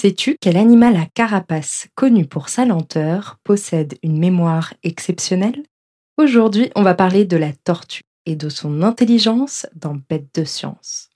Sais-tu quel animal à carapace, connu pour sa lenteur, possède une mémoire exceptionnelle? Aujourd'hui, on va parler de la tortue et de son intelligence dans Bête de science.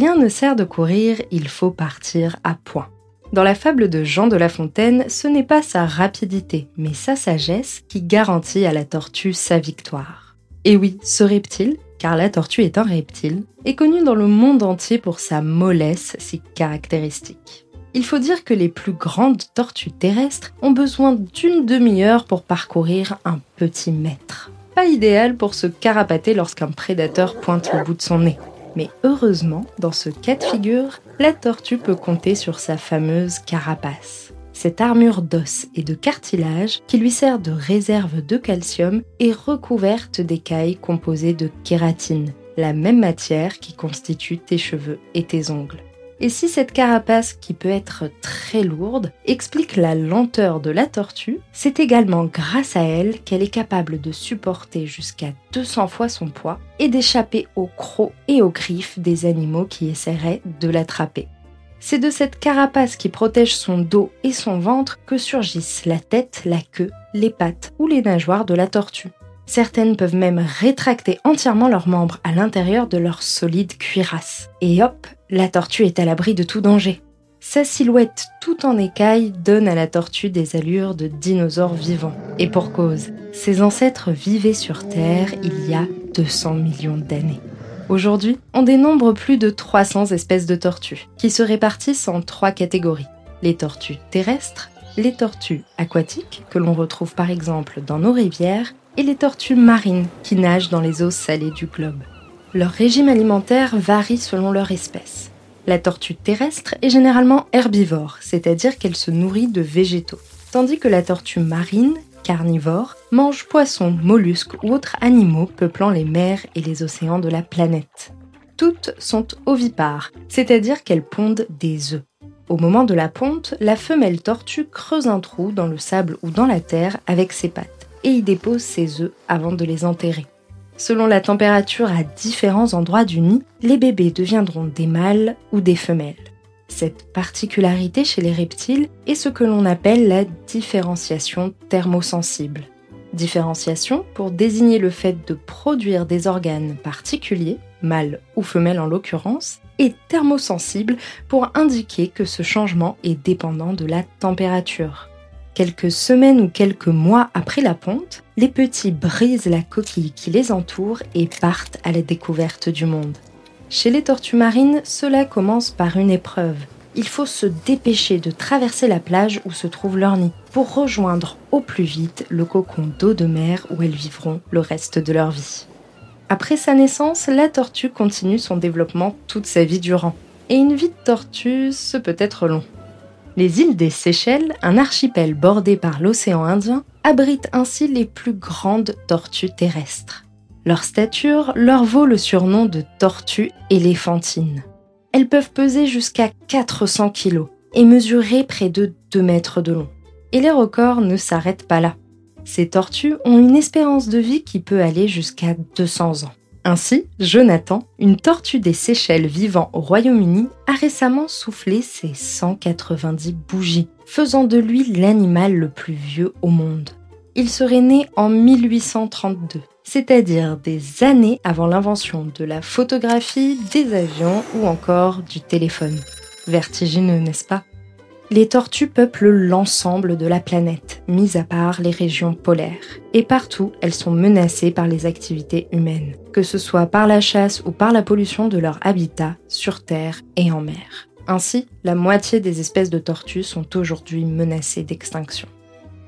Rien ne sert de courir, il faut partir à point. Dans la fable de Jean de La Fontaine, ce n'est pas sa rapidité, mais sa sagesse qui garantit à la tortue sa victoire. Et oui, ce reptile, car la tortue est un reptile, est connu dans le monde entier pour sa mollesse si caractéristique. Il faut dire que les plus grandes tortues terrestres ont besoin d'une demi-heure pour parcourir un petit mètre. Pas idéal pour se carapater lorsqu'un prédateur pointe le bout de son nez. Mais heureusement, dans ce cas de figure, la tortue peut compter sur sa fameuse carapace. Cette armure d'os et de cartilage, qui lui sert de réserve de calcium, est recouverte d'écailles composées de kératine, la même matière qui constitue tes cheveux et tes ongles. Et si cette carapace, qui peut être très lourde, explique la lenteur de la tortue, c'est également grâce à elle qu'elle est capable de supporter jusqu'à 200 fois son poids et d'échapper aux crocs et aux griffes des animaux qui essaieraient de l'attraper. C'est de cette carapace qui protège son dos et son ventre que surgissent la tête, la queue, les pattes ou les nageoires de la tortue. Certaines peuvent même rétracter entièrement leurs membres à l'intérieur de leur solide cuirasse. Et hop, la tortue est à l'abri de tout danger. Sa silhouette tout en écaille donne à la tortue des allures de dinosaures vivants. Et pour cause, ses ancêtres vivaient sur Terre il y a 200 millions d'années. Aujourd'hui, on dénombre plus de 300 espèces de tortues, qui se répartissent en trois catégories. Les tortues terrestres, les tortues aquatiques, que l'on retrouve par exemple dans nos rivières, les tortues marines qui nagent dans les eaux salées du globe. Leur régime alimentaire varie selon leur espèce. La tortue terrestre est généralement herbivore, c'est-à-dire qu'elle se nourrit de végétaux, tandis que la tortue marine, carnivore, mange poissons, mollusques ou autres animaux peuplant les mers et les océans de la planète. Toutes sont ovipares, c'est-à-dire qu'elles pondent des œufs. Au moment de la ponte, la femelle tortue creuse un trou dans le sable ou dans la terre avec ses pattes et y dépose ses œufs avant de les enterrer. Selon la température à différents endroits du nid, les bébés deviendront des mâles ou des femelles. Cette particularité chez les reptiles est ce que l'on appelle la différenciation thermosensible. Différenciation pour désigner le fait de produire des organes particuliers, mâles ou femelles en l'occurrence, et thermosensible pour indiquer que ce changement est dépendant de la température. Quelques semaines ou quelques mois après la ponte, les petits brisent la coquille qui les entoure et partent à la découverte du monde. Chez les tortues marines, cela commence par une épreuve. Il faut se dépêcher de traverser la plage où se trouve leur nid pour rejoindre au plus vite le cocon d'eau de mer où elles vivront le reste de leur vie. Après sa naissance, la tortue continue son développement toute sa vie durant. Et une vie de tortue, ce peut être long. Les îles des Seychelles, un archipel bordé par l'océan Indien, abritent ainsi les plus grandes tortues terrestres. Leur stature leur vaut le surnom de tortues éléphantines. Elles peuvent peser jusqu'à 400 kg et mesurer près de 2 mètres de long. Et les records ne s'arrêtent pas là. Ces tortues ont une espérance de vie qui peut aller jusqu'à 200 ans. Ainsi, Jonathan, une tortue des Seychelles vivant au Royaume-Uni, a récemment soufflé ses 190 bougies, faisant de lui l'animal le plus vieux au monde. Il serait né en 1832, c'est-à-dire des années avant l'invention de la photographie, des avions ou encore du téléphone. Vertigineux, n'est-ce pas? Les tortues peuplent l'ensemble de la planète, mis à part les régions polaires. Et partout, elles sont menacées par les activités humaines, que ce soit par la chasse ou par la pollution de leur habitat sur Terre et en mer. Ainsi, la moitié des espèces de tortues sont aujourd'hui menacées d'extinction.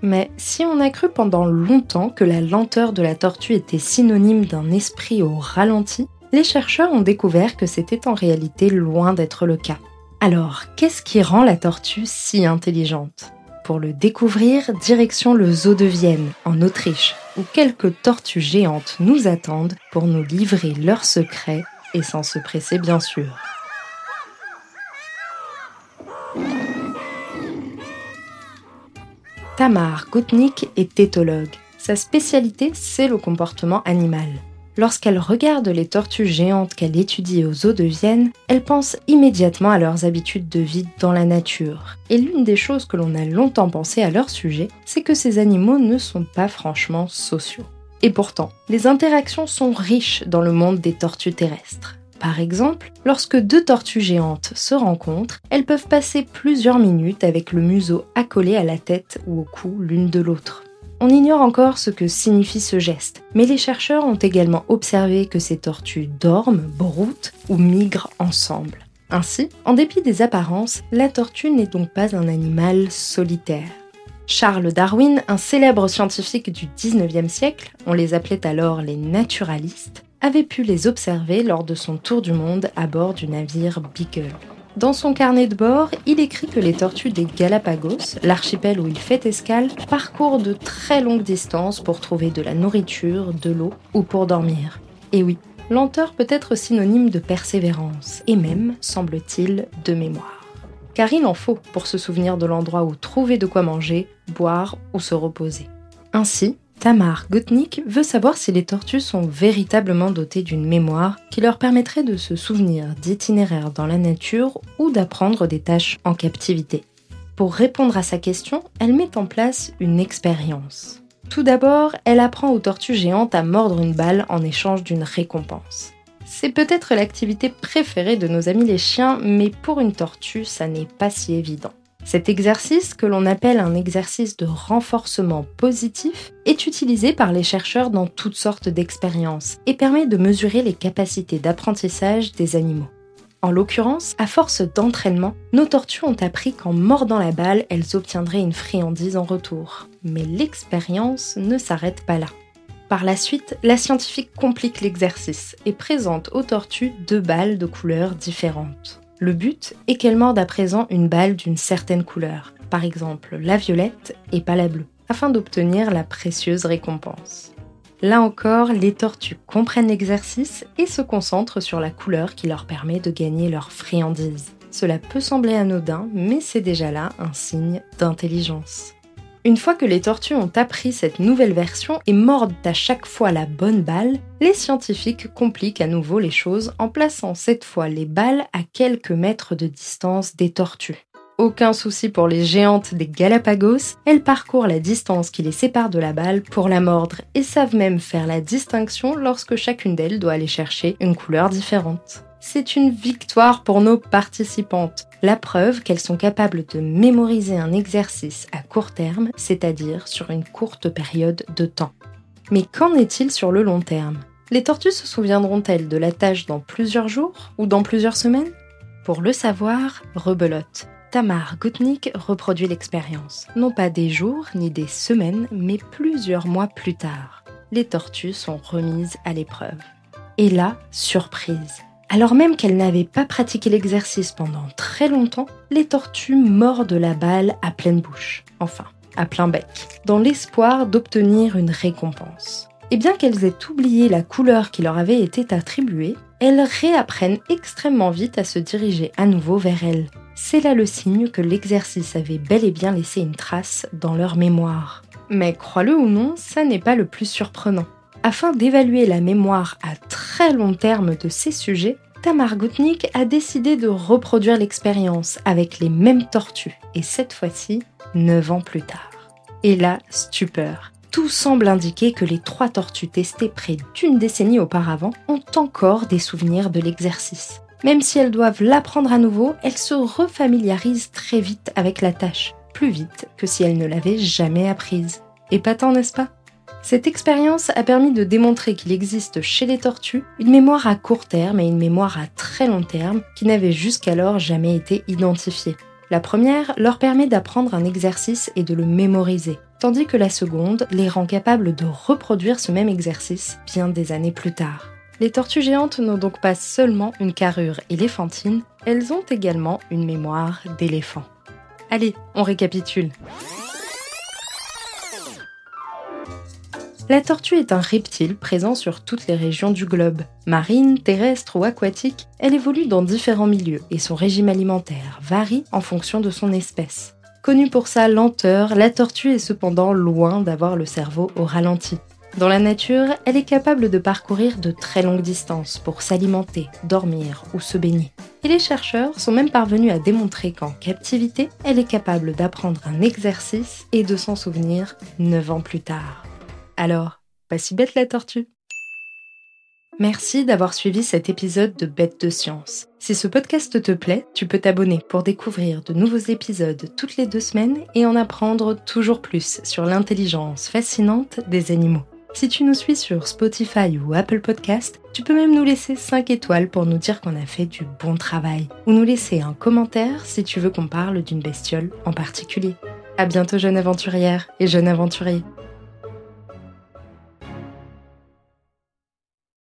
Mais si on a cru pendant longtemps que la lenteur de la tortue était synonyme d'un esprit au ralenti, les chercheurs ont découvert que c'était en réalité loin d'être le cas. Alors, qu'est-ce qui rend la tortue si intelligente? Pour le découvrir, direction le zoo de Vienne, en Autriche, où quelques tortues géantes nous attendent pour nous livrer leurs secrets et sans se presser bien sûr. Tamar Goutnik est éthologue. Sa spécialité, c'est le comportement animal. Lorsqu'elle regarde les tortues géantes qu'elle étudie aux eaux de Vienne, elle pense immédiatement à leurs habitudes de vie dans la nature. Et l'une des choses que l'on a longtemps pensé à leur sujet, c'est que ces animaux ne sont pas franchement sociaux. Et pourtant, les interactions sont riches dans le monde des tortues terrestres. Par exemple, lorsque deux tortues géantes se rencontrent, elles peuvent passer plusieurs minutes avec le museau accolé à la tête ou au cou l'une de l'autre. On ignore encore ce que signifie ce geste, mais les chercheurs ont également observé que ces tortues dorment, broutent ou migrent ensemble. Ainsi, en dépit des apparences, la tortue n'est donc pas un animal solitaire. Charles Darwin, un célèbre scientifique du 19e siècle, on les appelait alors les naturalistes, avait pu les observer lors de son tour du monde à bord du navire Beagle. Dans son carnet de bord, il écrit que les tortues des Galapagos, l'archipel où il fait escale, parcourent de très longues distances pour trouver de la nourriture, de l'eau ou pour dormir. Et oui, lenteur peut être synonyme de persévérance, et même, semble-t-il, de mémoire. Car il en faut pour se souvenir de l'endroit où trouver de quoi manger, boire ou se reposer. Ainsi, Tamar Gutnik veut savoir si les tortues sont véritablement dotées d'une mémoire qui leur permettrait de se souvenir d'itinéraires dans la nature ou d'apprendre des tâches en captivité. Pour répondre à sa question, elle met en place une expérience. Tout d'abord, elle apprend aux tortues géantes à mordre une balle en échange d'une récompense. C'est peut-être l'activité préférée de nos amis les chiens, mais pour une tortue, ça n'est pas si évident. Cet exercice, que l'on appelle un exercice de renforcement positif, est utilisé par les chercheurs dans toutes sortes d'expériences et permet de mesurer les capacités d'apprentissage des animaux. En l'occurrence, à force d'entraînement, nos tortues ont appris qu'en mordant la balle, elles obtiendraient une friandise en retour. Mais l'expérience ne s'arrête pas là. Par la suite, la scientifique complique l'exercice et présente aux tortues deux balles de couleurs différentes. Le but est qu'elle morde à présent une balle d'une certaine couleur, par exemple la violette et pas la bleue, afin d'obtenir la précieuse récompense. Là encore, les tortues comprennent l'exercice et se concentrent sur la couleur qui leur permet de gagner leur friandise. Cela peut sembler anodin, mais c'est déjà là un signe d'intelligence. Une fois que les tortues ont appris cette nouvelle version et mordent à chaque fois la bonne balle, les scientifiques compliquent à nouveau les choses en plaçant cette fois les balles à quelques mètres de distance des tortues. Aucun souci pour les géantes des Galapagos, elles parcourent la distance qui les sépare de la balle pour la mordre et savent même faire la distinction lorsque chacune d'elles doit aller chercher une couleur différente c'est une victoire pour nos participantes. La preuve qu'elles sont capables de mémoriser un exercice à court terme, c'est-à-dire sur une courte période de temps. Mais qu'en est-il sur le long terme? Les tortues se souviendront-elles de la tâche dans plusieurs jours ou dans plusieurs semaines? Pour le savoir, rebelote. Tamar Gutnik reproduit l'expérience. Non pas des jours ni des semaines, mais plusieurs mois plus tard. Les tortues sont remises à l'épreuve. Et là, surprise, alors même qu'elles n'avaient pas pratiqué l'exercice pendant très longtemps, les tortues mordent la balle à pleine bouche, enfin, à plein bec, dans l'espoir d'obtenir une récompense. Et bien qu'elles aient oublié la couleur qui leur avait été attribuée, elles réapprennent extrêmement vite à se diriger à nouveau vers elle. C'est là le signe que l'exercice avait bel et bien laissé une trace dans leur mémoire. Mais crois-le ou non, ça n'est pas le plus surprenant. Afin d'évaluer la mémoire à très long terme de ces sujets, Tamar Gutnik a décidé de reproduire l'expérience avec les mêmes tortues, et cette fois-ci, 9 ans plus tard. Et là, stupeur. Tout semble indiquer que les trois tortues testées près d'une décennie auparavant ont encore des souvenirs de l'exercice. Même si elles doivent l'apprendre à nouveau, elles se refamiliarisent très vite avec la tâche, plus vite que si elles ne l'avaient jamais apprise. Épatant, n'est-ce pas? Cette expérience a permis de démontrer qu'il existe chez les tortues une mémoire à court terme et une mémoire à très long terme qui n'avaient jusqu'alors jamais été identifiées. La première leur permet d'apprendre un exercice et de le mémoriser, tandis que la seconde les rend capables de reproduire ce même exercice bien des années plus tard. Les tortues géantes n'ont donc pas seulement une carrure éléphantine, elles ont également une mémoire d'éléphant. Allez, on récapitule. La tortue est un reptile présent sur toutes les régions du globe. Marine, terrestre ou aquatique, elle évolue dans différents milieux et son régime alimentaire varie en fonction de son espèce. Connue pour sa lenteur, la tortue est cependant loin d'avoir le cerveau au ralenti. Dans la nature, elle est capable de parcourir de très longues distances pour s'alimenter, dormir ou se baigner. Et les chercheurs sont même parvenus à démontrer qu'en captivité, elle est capable d'apprendre un exercice et de s'en souvenir 9 ans plus tard. Alors, pas si bête la tortue Merci d'avoir suivi cet épisode de Bête de Science. Si ce podcast te plaît, tu peux t'abonner pour découvrir de nouveaux épisodes toutes les deux semaines et en apprendre toujours plus sur l'intelligence fascinante des animaux. Si tu nous suis sur Spotify ou Apple Podcast, tu peux même nous laisser 5 étoiles pour nous dire qu'on a fait du bon travail, ou nous laisser un commentaire si tu veux qu'on parle d'une bestiole en particulier. À bientôt jeune aventurière et jeune aventurier.